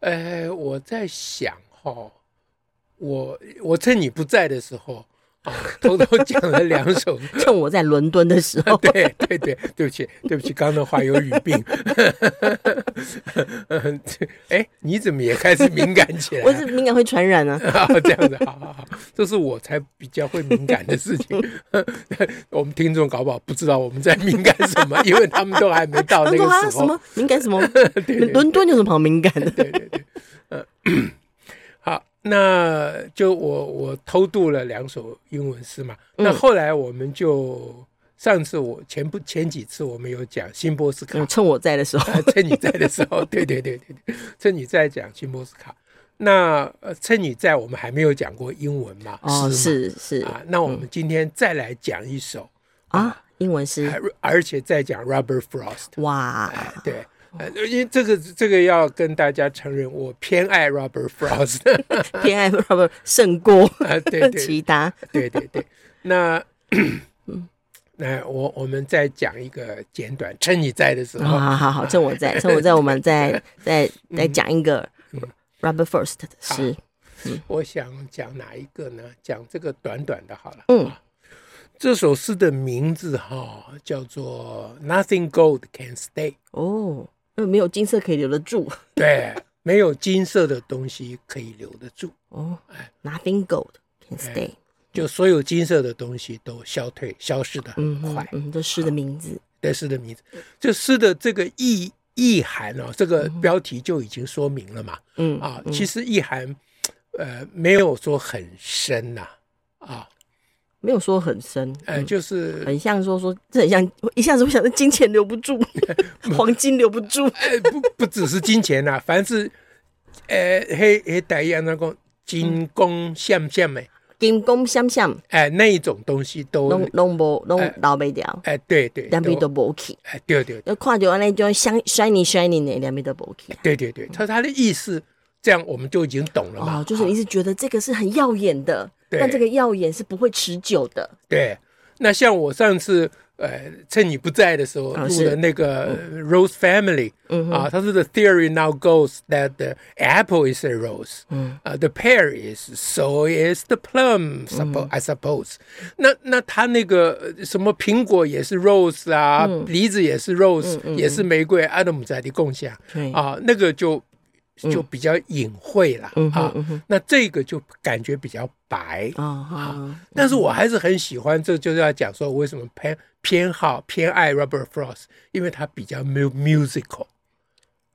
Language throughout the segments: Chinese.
呃，我在想哈，我我趁你不在的时候，偷偷讲了两首。趁我在伦敦的时候，对对对，对不起对不起，刚刚的话有语病。哎，你怎么也开始敏感起来？我是敏感会传染啊。这样子，好好好，这是我才比较会敏感的事情。我们听众搞不好不知道我们在敏感什么，因为他们都还没到那个时候。什么敏感什么？伦敦有什么好敏感的？对对对。那就我我偷渡了两首英文诗嘛。嗯、那后来我们就上次我前不前几次我们有讲辛波斯卡，嗯，趁我在的时候，趁你在的时候，对对对对对，趁你在讲辛波斯卡。那呃趁你在，我们还没有讲过英文嘛？哦，是是啊。那我们今天再来讲一首、嗯、啊，英文诗，而且再讲 Robert Frost。哇，对。呃，因为这个这个要跟大家承认，我偏爱 Robert Frost，偏爱 Robert 胜过啊，对对，其他，对对对。那 那我我们再讲一个简短，趁你在的时候，好好好，趁我在，趁我在，我们再 再再讲一个 Robert Frost 的诗。我想讲哪一个呢？讲这个短短的，好了。嗯。这首诗的名字哈叫做 Nothing Gold Can Stay。哦。没有金色可以留得住，对，没有金色的东西可以留得住。哦，哎，Nothing gold can stay，就所有金色的东西都消退、消失的很快。嗯，这诗的名字，这诗的名字，这诗的这个意意涵哦，这个标题就已经说明了嘛。嗯啊，其实意涵，呃，没有说很深呐，啊。没有说很深，呃，就是很像说说，这很像一下子会想到金钱留不住，黄金留不住，哎，不不只是金钱呐，凡是，呃，黑黑带一样那个金光闪闪的，金光闪闪，哎，那一种东西都拢拢无拢留不掉，哎，对对，两边都无去，哎，对对，要看到那种像 shiny shiny 的，两边都无去，对对对，他他的意思，这样我们就已经懂了嘛，就是你是觉得这个是很耀眼的。但这个耀眼是不会持久的。对，那像我上次呃，趁你不在的时候录的那个 Rose Family，嗯啊，他说 The theory now goes that the apple is a rose，嗯啊，the pear is，so is the plum，suppose I suppose。那那他那个什么苹果也是 rose 啊，梨子也是 rose，也是玫瑰，阿德姆在的共享，啊，那个就。就比较隐晦了啊，那这个就感觉比较白啊，但是我还是很喜欢，这就是要讲说为什么偏偏好偏爱 Robert Frost，因为他比较 musical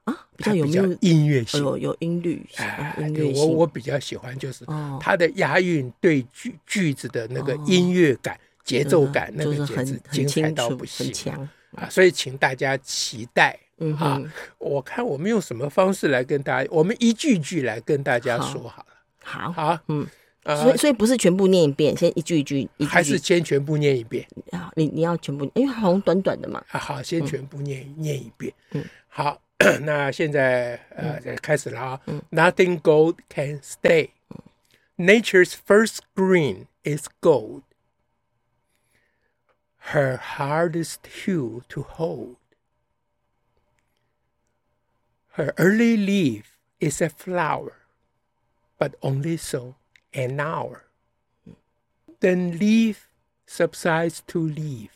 啊，比较有音乐性，有有音律，哎，我我比较喜欢就是他的押韵对句句子的那个音乐感、节奏感，那个简直精彩到不行啊，所以请大家期待。嗯啊，我看我们用什么方式来跟大家，我们一句句来跟大家说好了。好，好，嗯，所以所以不是全部念一遍，先一句一句，还是先全部念一遍？你你要全部，因为好像短短的嘛。啊好，先全部念念一遍。嗯，好，那现在呃，开始了啊。Nothing gold can stay. Nature's first green is gold. Her hardest hue to hold. Her early leaf is a flower, but only so an hour. Then leaf subsides to leaf.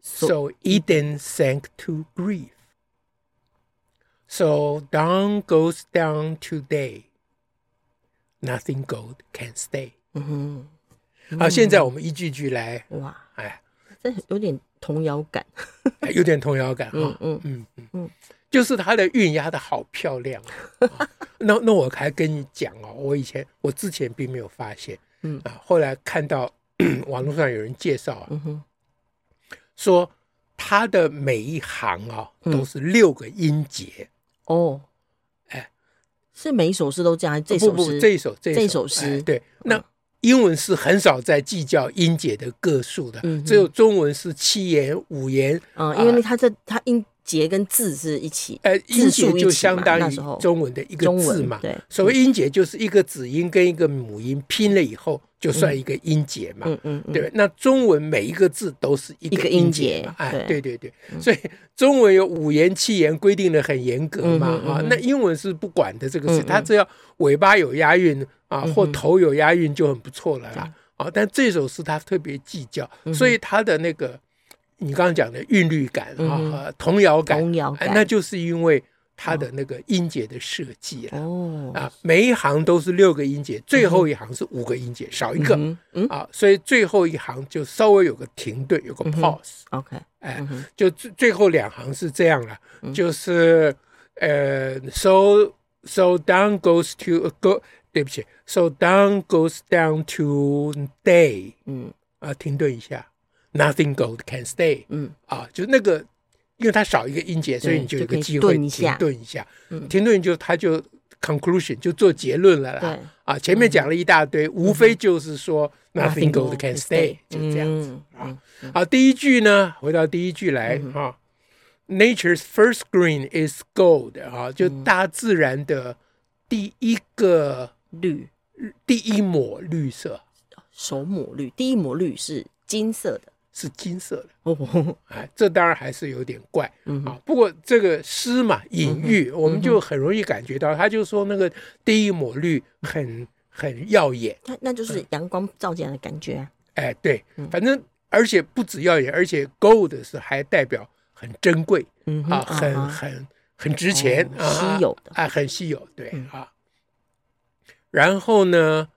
So, so Eden sank to grief. So dawn goes down to day. Nothing gold can stay. 嗯哼，好，现在我们一句句来。哇，哎，这有点童谣感，有点童谣感哈。嗯嗯嗯嗯。 嗯就是它的韵押的好漂亮，啊，那那我还跟你讲哦，我以前我之前并没有发现，嗯。啊，后来看到 网络上有人介绍啊，说他的每一行啊都是六个音节。哦，哎，是每一首诗都这样？这首诗，不不，这一首这一首诗，对，那英文是很少在计较音节的个数的，只有中文是七言五言，嗯，因为它这它音。节跟字是一起，呃，音节就相当于中文的一个字嘛。对，所谓音节就是一个子音跟一个母音拼了以后，就算一个音节嘛。嗯嗯，对。那中文每一个字都是一个音节嘛。哎，对对对。所以中文有五言七言规定的很严格嘛。啊，那英文是不管的这个事，它只要尾巴有押韵啊，或头有押韵就很不错了啦。啊，但这首诗它特别计较，所以它的那个。你刚刚讲的韵律感啊，童谣感，童谣感，那就是因为它的那个音节的设计哦。啊，每一行都是六个音节，最后一行是五个音节，少一个。啊，所以最后一行就稍微有个停顿，有个 pause。OK，哎，就最最后两行是这样了，就是呃，so so down goes to go，对不起，so down goes down to day，嗯。啊，停顿一下。Nothing gold can stay。嗯。啊，就那个，因为它少一个音节，所以你就有个机会停顿一下。嗯，停顿就它就 conclusion 就做结论了啦。对。啊，前面讲了一大堆，无非就是说 Nothing gold can stay，就这样子啊。好，第一句呢，回到第一句来啊，Nature's first green is gold 啊，就大自然的第一个绿，第一抹绿色，首抹绿，第一抹绿是金色的。是金色的。哦，哎，这当然还是有点怪。啊。不过这个诗嘛，隐喻我们就很容易感觉到，他就说那个第一抹绿很很耀眼，那那就是阳光照进来的感觉。哎，对，反正而且不止耀眼，而且 gold 是还代表很珍贵啊，很很很值钱，稀有的，哎，很稀有，对啊。然后呢？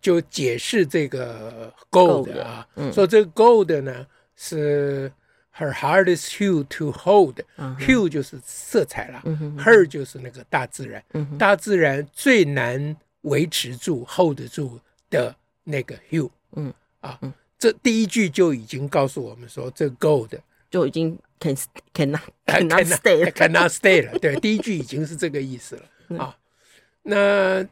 就解释这个 gold 啊，说这个 gold 呢是 her hardest hue to hold，hue 就是色彩了，her 就是那个大自然，大自然最难维持住 hold 住的那个 hue，嗯啊，这第一句就已经告诉我们说，这 gold 就已经 can cannot cannot stay cannot stay 了，对，第一句已经是这个意思了啊。那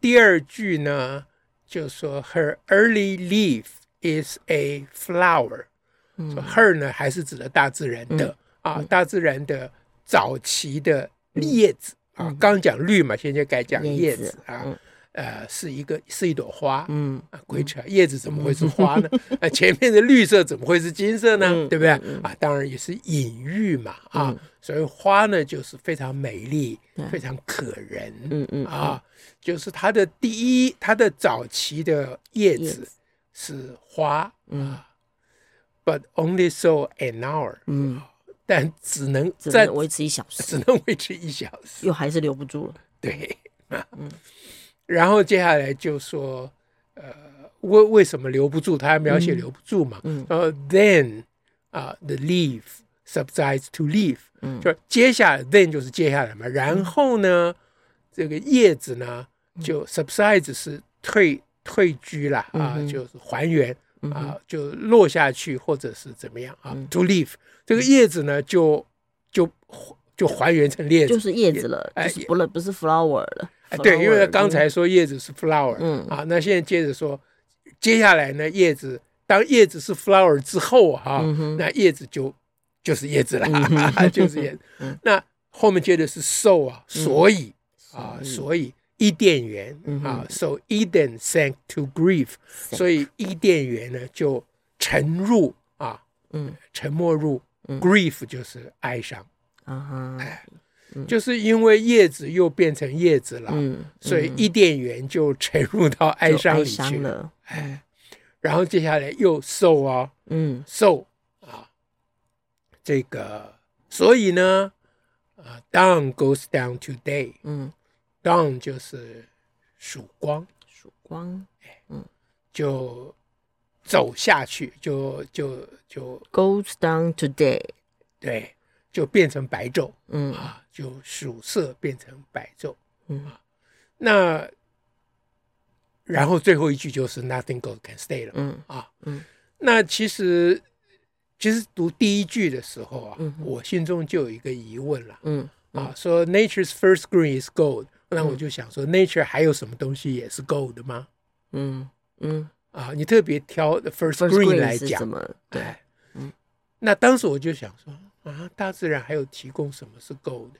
第二句呢？就说 her early leaf is a flower，说 her 呢还是指的大自然的啊，大自然的早期的叶子啊，刚讲绿嘛，现在改讲叶子啊，呃，是一个是一朵花，嗯啊，鬼扯，叶子怎么会是花呢？啊，前面的绿色怎么会是金色呢？对不对啊？当然也是隐喻嘛啊，所以花呢就是非常美丽，非常可人，嗯嗯啊。就是它的第一，它的早期的叶子是花，嗯，but only so an hour，嗯，但只能在维持一小时，只能维持一小时，又还是留不住了，对，嗯，然后接下来就说，呃，为为什么留不住？他还描写留不住嘛，嗯，然后 then 啊，the leaf subsides to leaf，嗯，就接下来 then 就是接下来嘛，然后呢，这个叶子呢？就 subsides 是退退居了啊，就是还原啊，就落下去或者是怎么样啊？To leave 这个叶子呢，就就就还原成叶子，就是叶子了，哎，不了，不是 flower 了。哎，对，因为刚才说叶子是 flower，嗯啊，那现在接着说，接下来呢，叶子当叶子是 flower 之后哈，那叶子就就是叶子了，就是叶子。那后面接的是 so 啊，所以啊，所以。伊甸园啊，so Eden sank to grief，所以伊甸园呢就沉入啊，嗯，沉没入 grief 就是哀伤啊，哎，就是因为叶子又变成叶子了，嗯，所以伊甸园就沉入到哀伤里去了，哎，然后接下来又 so 啊，嗯，so 啊，这个所以呢，啊，down goes down to day，嗯。，down 就是曙光，曙光，嗯，就走下去，就就就 goes down to day，对，就变成白昼，嗯。啊，就曙色变成白昼，嗯。啊，那然后最后一句就是 Nothing gold can stay 了，嗯啊，嗯，那其实其实读第一句的时候啊，我心中就有一个疑问了，嗯啊，说 Nature's first green is gold。那我就想说，nature 还有什么东西也是 gold 吗？嗯嗯。啊，你特别挑 first green 来讲，对，嗯，那当时我就想说啊，大自然还有提供什么是 gold？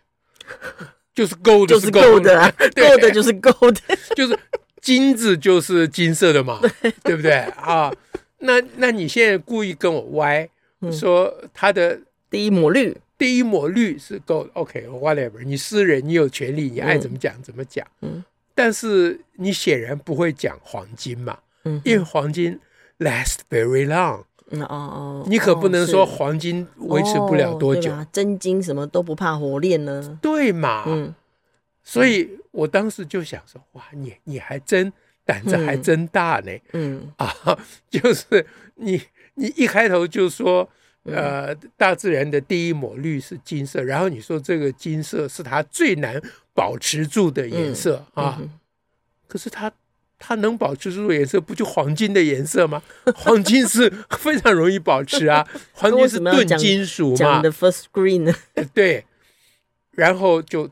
就是 gold，就是 gold 的，gold 就是 gold，就是金子就是金色的嘛，对不对啊？那那你现在故意跟我歪，说它的第一抹绿。第一抹绿是够 OK，whatever，你私人，你有权利，你爱怎么讲怎么讲。嗯，但是你显然不会讲黄金嘛，嗯，因为黄金 last very long。哦哦，你可不能说黄金维持不了多久。真金什么都不怕火炼呢？对嘛？嗯，所以我当时就想说，哇，你你还真胆子还真大呢。嗯啊，就是你你一开头就说。呃，大自然的第一抹绿是金色，然后你说这个金色是它最难保持住的颜色、嗯、啊，可是它它能保持住的颜色，不就黄金的颜色吗？黄金是非常容易保持啊，黄金是钝金属嘛。讲的 first green 对，然后就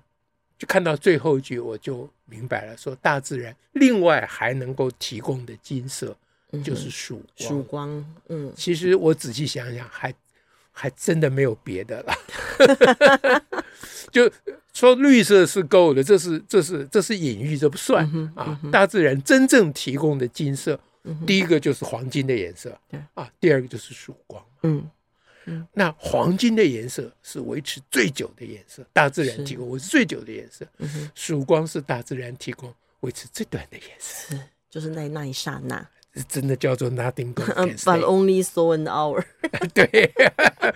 就看到最后一句，我就明白了，说大自然另外还能够提供的金色。就是曙光，曙光。嗯，其实我仔细想想，还还真的没有别的了。就说绿色是够的，这是这是这是隐喻，这不算啊。大自然真正提供的金色，第一个就是黄金的颜色，啊，第二个就是曙光。嗯嗯，那黄金的颜色是维持最久的颜色，大自然提供维持最久的颜色。曙光是大自然提供维持最短的颜色，是就是那那一刹那。真的叫做 nothing gold can stay But only so an hour。对，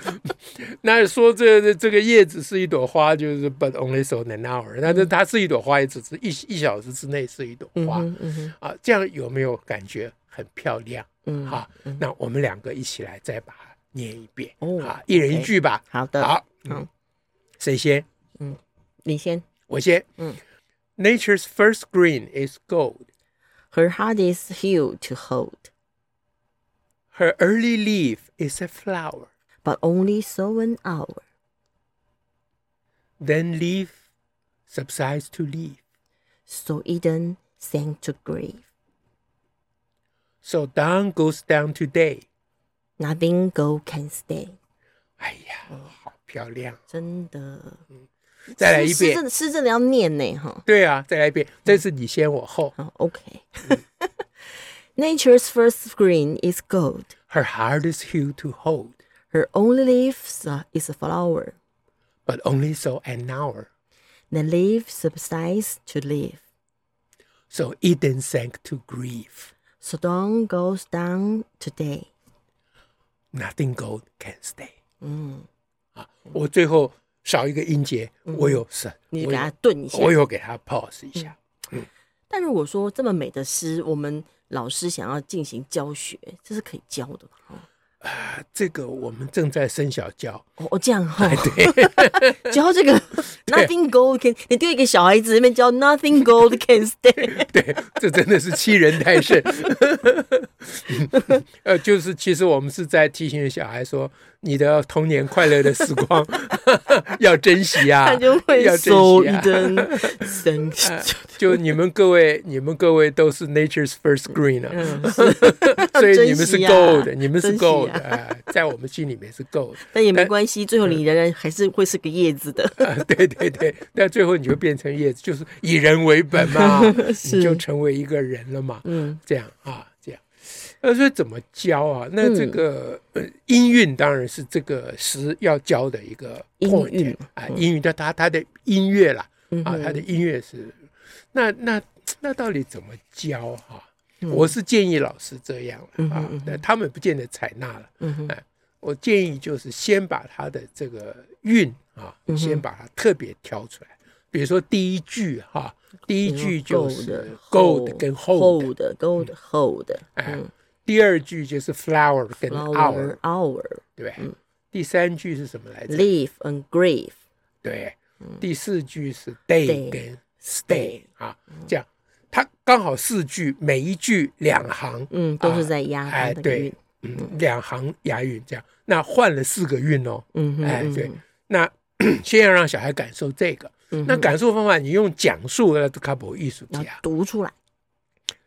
那说这个、这个叶子是一朵花，就是 but only so an hour。但是它是一朵花，也只是一一小时之内是一朵花。嗯嗯、啊，这样有没有感觉很漂亮？嗯，好，那我们两个一起来再把它念一遍。哦，好，一人一句吧。好的，好，嗯，谁先？嗯，你先，我先。嗯，Nature's first green is gold。Her heart is hue to hold. Her early leaf is a flower, but only so an hour. Then leaf subsides to leaf. So Eden sank to grave. So dawn goes down to day. Nothing gold can stay. 哎呀，好漂亮，真的。嗯再来一遍，是是真的要念呢，哈。对啊，再来一遍，这是你先我后。好，OK。 Nature's first green is gold. Her hardest hue to hold. Her only leaf is a flower. But only so an hour. The leaf subsides to live. So Eden sank to grief. So dawn goes down to day. Nothing gold can stay. 嗯，啊，我最后。少一个音节，我有是，你给他顿一下，我有给他 pause 一下。嗯，但如果说这么美的诗，我们 老师想要进行教学，这是可以教的。啊，这个我们正在生小教哦，这样哈，对，教这个 nothing gold can，你丢一个小孩子那边教 nothing gold can stay，对，这真的是欺人太甚。呃，就是其实我们是在提醒小孩说，你的童年快乐的时光要珍惜啊，他就会要珍惜啊。就你们各位，你们各位都是 nature's first green 啊，所以你们是 gold，你们是 gold。啊，在我们心里面是够的，但也没关系，最后你仍然还是会是个叶子的。啊，对对对，但最后你就变成叶子，就是以人为本嘛，你就成为一个人了嘛。嗯，这样啊，这样。那所以怎么教啊？那这个呃音韵当然是这个诗要教的一个 point 啊，音韵的它它的音乐啦，啊，它的音乐是那那那到底怎么教哈？我是建议老师这样啊，那他们不见得采纳了。哎，我建议就是先把他的这个韵啊，先把它特别挑出来。比如说第一句哈，第一句就是 gold 跟 hold。哎，第二句就是 flower 跟 hour，hour，对。第三句是什么来着？leaf and grave。对。第四句是 day 跟 stay 啊，这样。它刚好四句，每一句两行，嗯，都是在押哎，对，嗯，两行押韵这样。那换了四个韵哦，嗯，哎，对。那 先要让小孩感受这个，嗯、那感受方法，你用讲述来卡普艺术家读出来，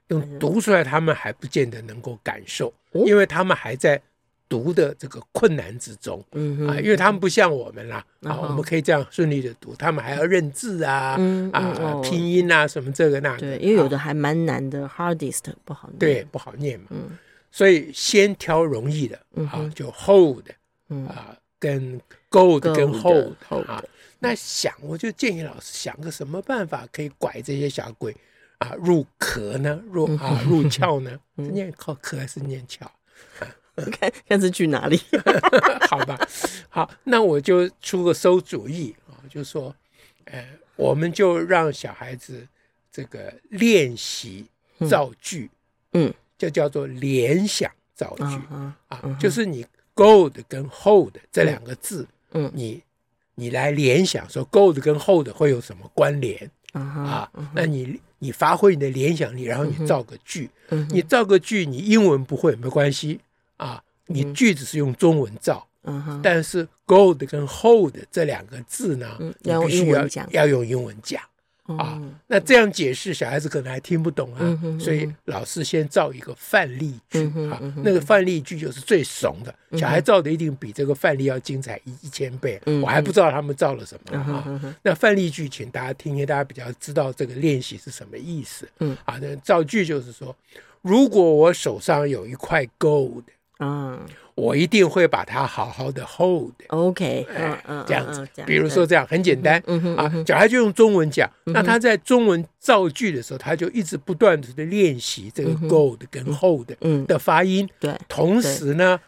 用读出来，他们还不见得能够感受，哦、因为他们还在读的这个困难之中。嗯啊，因为他们不像我们啦，嗯、啊，我们可以这样顺利的读，他们还要认字啊，嗯、啊、哦、拼音啊，什么这个那个。对，因为有的还蛮难的、啊、，hardest 不好念。对，不好念嘛。嗯，所以先挑容易的，啊，就 hold，啊，跟 gold 跟 hold 啊。那想，我就建议老师想个什么办法可以拐这些小鬼啊入壳呢？入啊入窍呢？是念靠壳还是念窍？看看是去哪里？好吧，好，那我就出个馊主意啊，就说，呃，我们就让小孩子这个练习造句，嗯，就叫做联想造句啊，就是你 gold 跟 hold 这两个字，嗯，你。你来联想说 gold 跟 hold 会有什么关联啊？那你你发挥你的联想力，然后你造个句。你造个句，你英文不会没关系啊。你句子是用中文造，但是 gold 跟 hold 这两个字呢，你必须要要用英文讲。啊，那这样解释小孩子可能还听不懂啊，所以老师先造一个范例句啊，那个范例句就是最怂的，小孩造的一定比这个范例要精彩一一千倍。我还不知道他们造了什么啊。那范例句，请大家听听，大家比较知道这个练习是什么意思。嗯，啊，那造句就是说，如果我手上有一块 gold，嗯。我一定会把它好好的 hold。OK，嗯嗯，这样子。比如说这样很简单，啊，小孩就用中文讲，那他在中文造句的时候，他就一直不断的练习这个 gold 跟 hold 的发音。对，同时呢，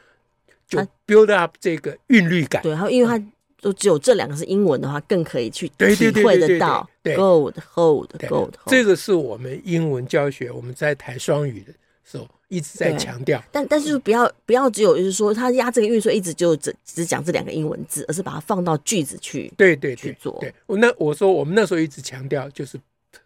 就 build up 这个韵律感。对，然后因为他就只有这两个是英文的话，更可以去体会得到 gold hold gold。这个是我们英文教学，我们在台双语的时候。一直在强调，但但是不要不要只有就是说他押这个韵，所以一直就只只讲这两个英文字，而是把它放到句子去。对对，去做。对，我那我说我们那时候一直强调，就是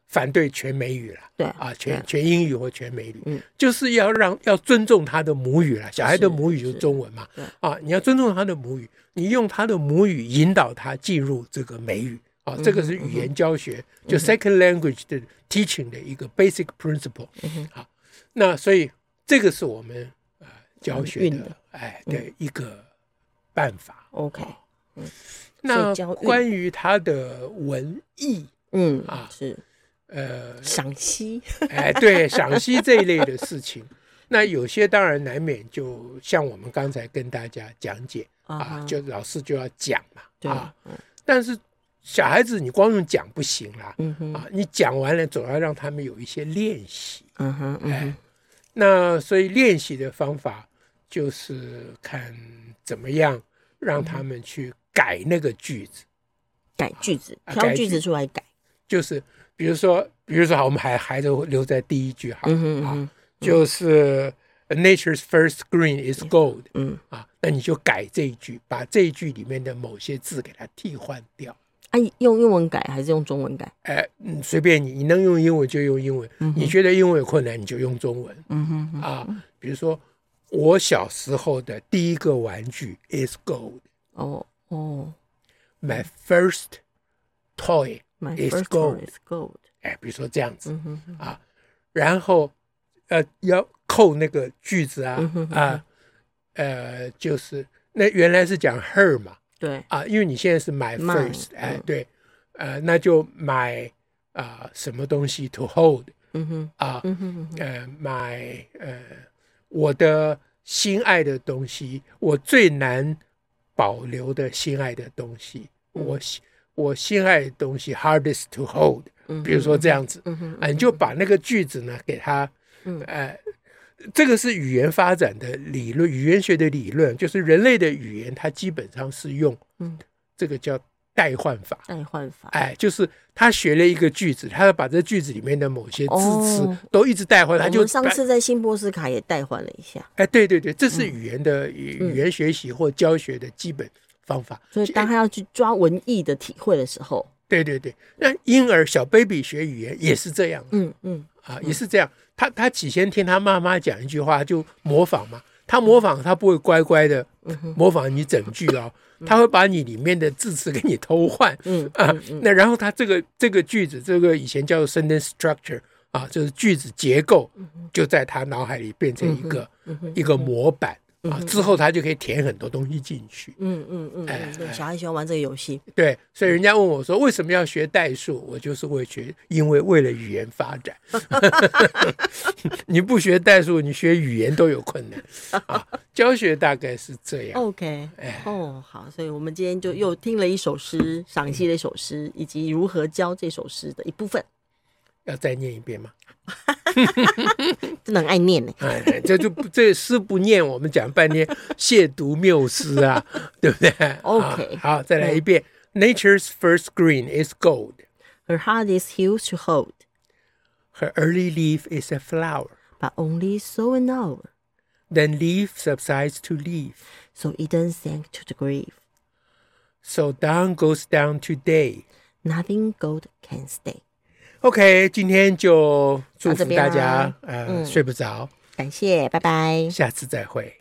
反对全美语了。对啊，全全英语或全美语，嗯，就是要让要尊重他的母语了。小孩的母语就是中文嘛。啊，你要尊重他的母语，你用他的母语引导他进入这个美语啊，这个是语言教学就 second language 的 teaching 的一个 basic principle。好，那所以。这个是我们呃教学的哎的一个办法。OK，嗯，那关于他的文艺，嗯啊是。呃赏析，哎对赏析这一类的事情，那有些当然难免就像我们刚才跟大家讲解啊，就老师就要讲嘛啊，但是小孩子你光用讲不行啦，啊，你讲完了总要让他们有一些练习，嗯哼，哎。那所以练习的方法就是看怎么样让他们去改那个句子，改句子，挑句子出来改。就是比如说，比如说好，我们还还是留在第一句哈，嗯哼啊，就是 Nature's first green is gold。嗯啊，那你就改这一句，把这一句里面的某些字给它替换掉。啊，用英文改还是用中文改？哎，嗯，随便你，你能用英文就用英文。嗯、你觉得英文有困难，你就用中文。嗯哼，哼，啊，比如说我小时候的第一个玩具 is gold。哦哦，My first toy is gold。is gold。哎，比如说这样子、啊，然后呃要扣那个句子啊、啊，呃，就是那原来是讲 her 嘛。对。啊，因为你现在是买 first，哎，对，呃，那就买啊什么东西 to hold，嗯哼，啊，呃，买呃我的心爱的东西，我最难保留的心爱的东西，我我心爱的东西 hardest to hold，嗯比如说这样子，嗯啊，你就把那个句子呢给它，呃。这个是语言发展的理论，语言学的理论，就是人类的语言，它基本上是用，这个叫代换法。代换法，哎，就是他学了一个句子，他要把这句子里面的某些字词都一直代换，他就上次在新波斯卡也代换了一下。哎，对对对，这是语言的语言学习或教学的基本方法。所以当他要去抓文艺的体会的时候，对对对，那婴儿小 baby 学语言也是这样，嗯嗯，啊，也是这样。他他起先听他妈妈讲一句话就模仿嘛，他模仿他不会乖乖的模仿你整句哦，他会把你里面的字词给你偷换。嗯啊，那然后他这个这个句子，这个以前叫做 sentence structure 啊，就是句子结构，就在他脑海里变成一个一个模板。啊，之后他就可以填很多东西进去。嗯嗯嗯，哎，对，小孩喜欢玩这个游戏。对，所以人家问我说，为什么要学代数？我就是会学，因为为了语言发展。你不学代数，你学语言都有困难啊。教学大概是这样。OK，哎，哦，好，所以我们今天就又听了一首诗，赏析了一首诗，以及如何教这首诗的一部分。要再念一遍吗？真的很爱念呢。哎，这就不这诗不念，我们讲半天亵渎谬诗啊，对不对？OK，好，再来一遍。Nature's first green is gold. Her heart is huge to hold. Her early leaf is a flower, but only so an hour. Then leaf subsides to leaf. So Eden sank to the grave. So down goes down to day. Nothing gold can stay. OK，今天就祝福大家，呃，睡不着。感谢，拜拜，下次再会。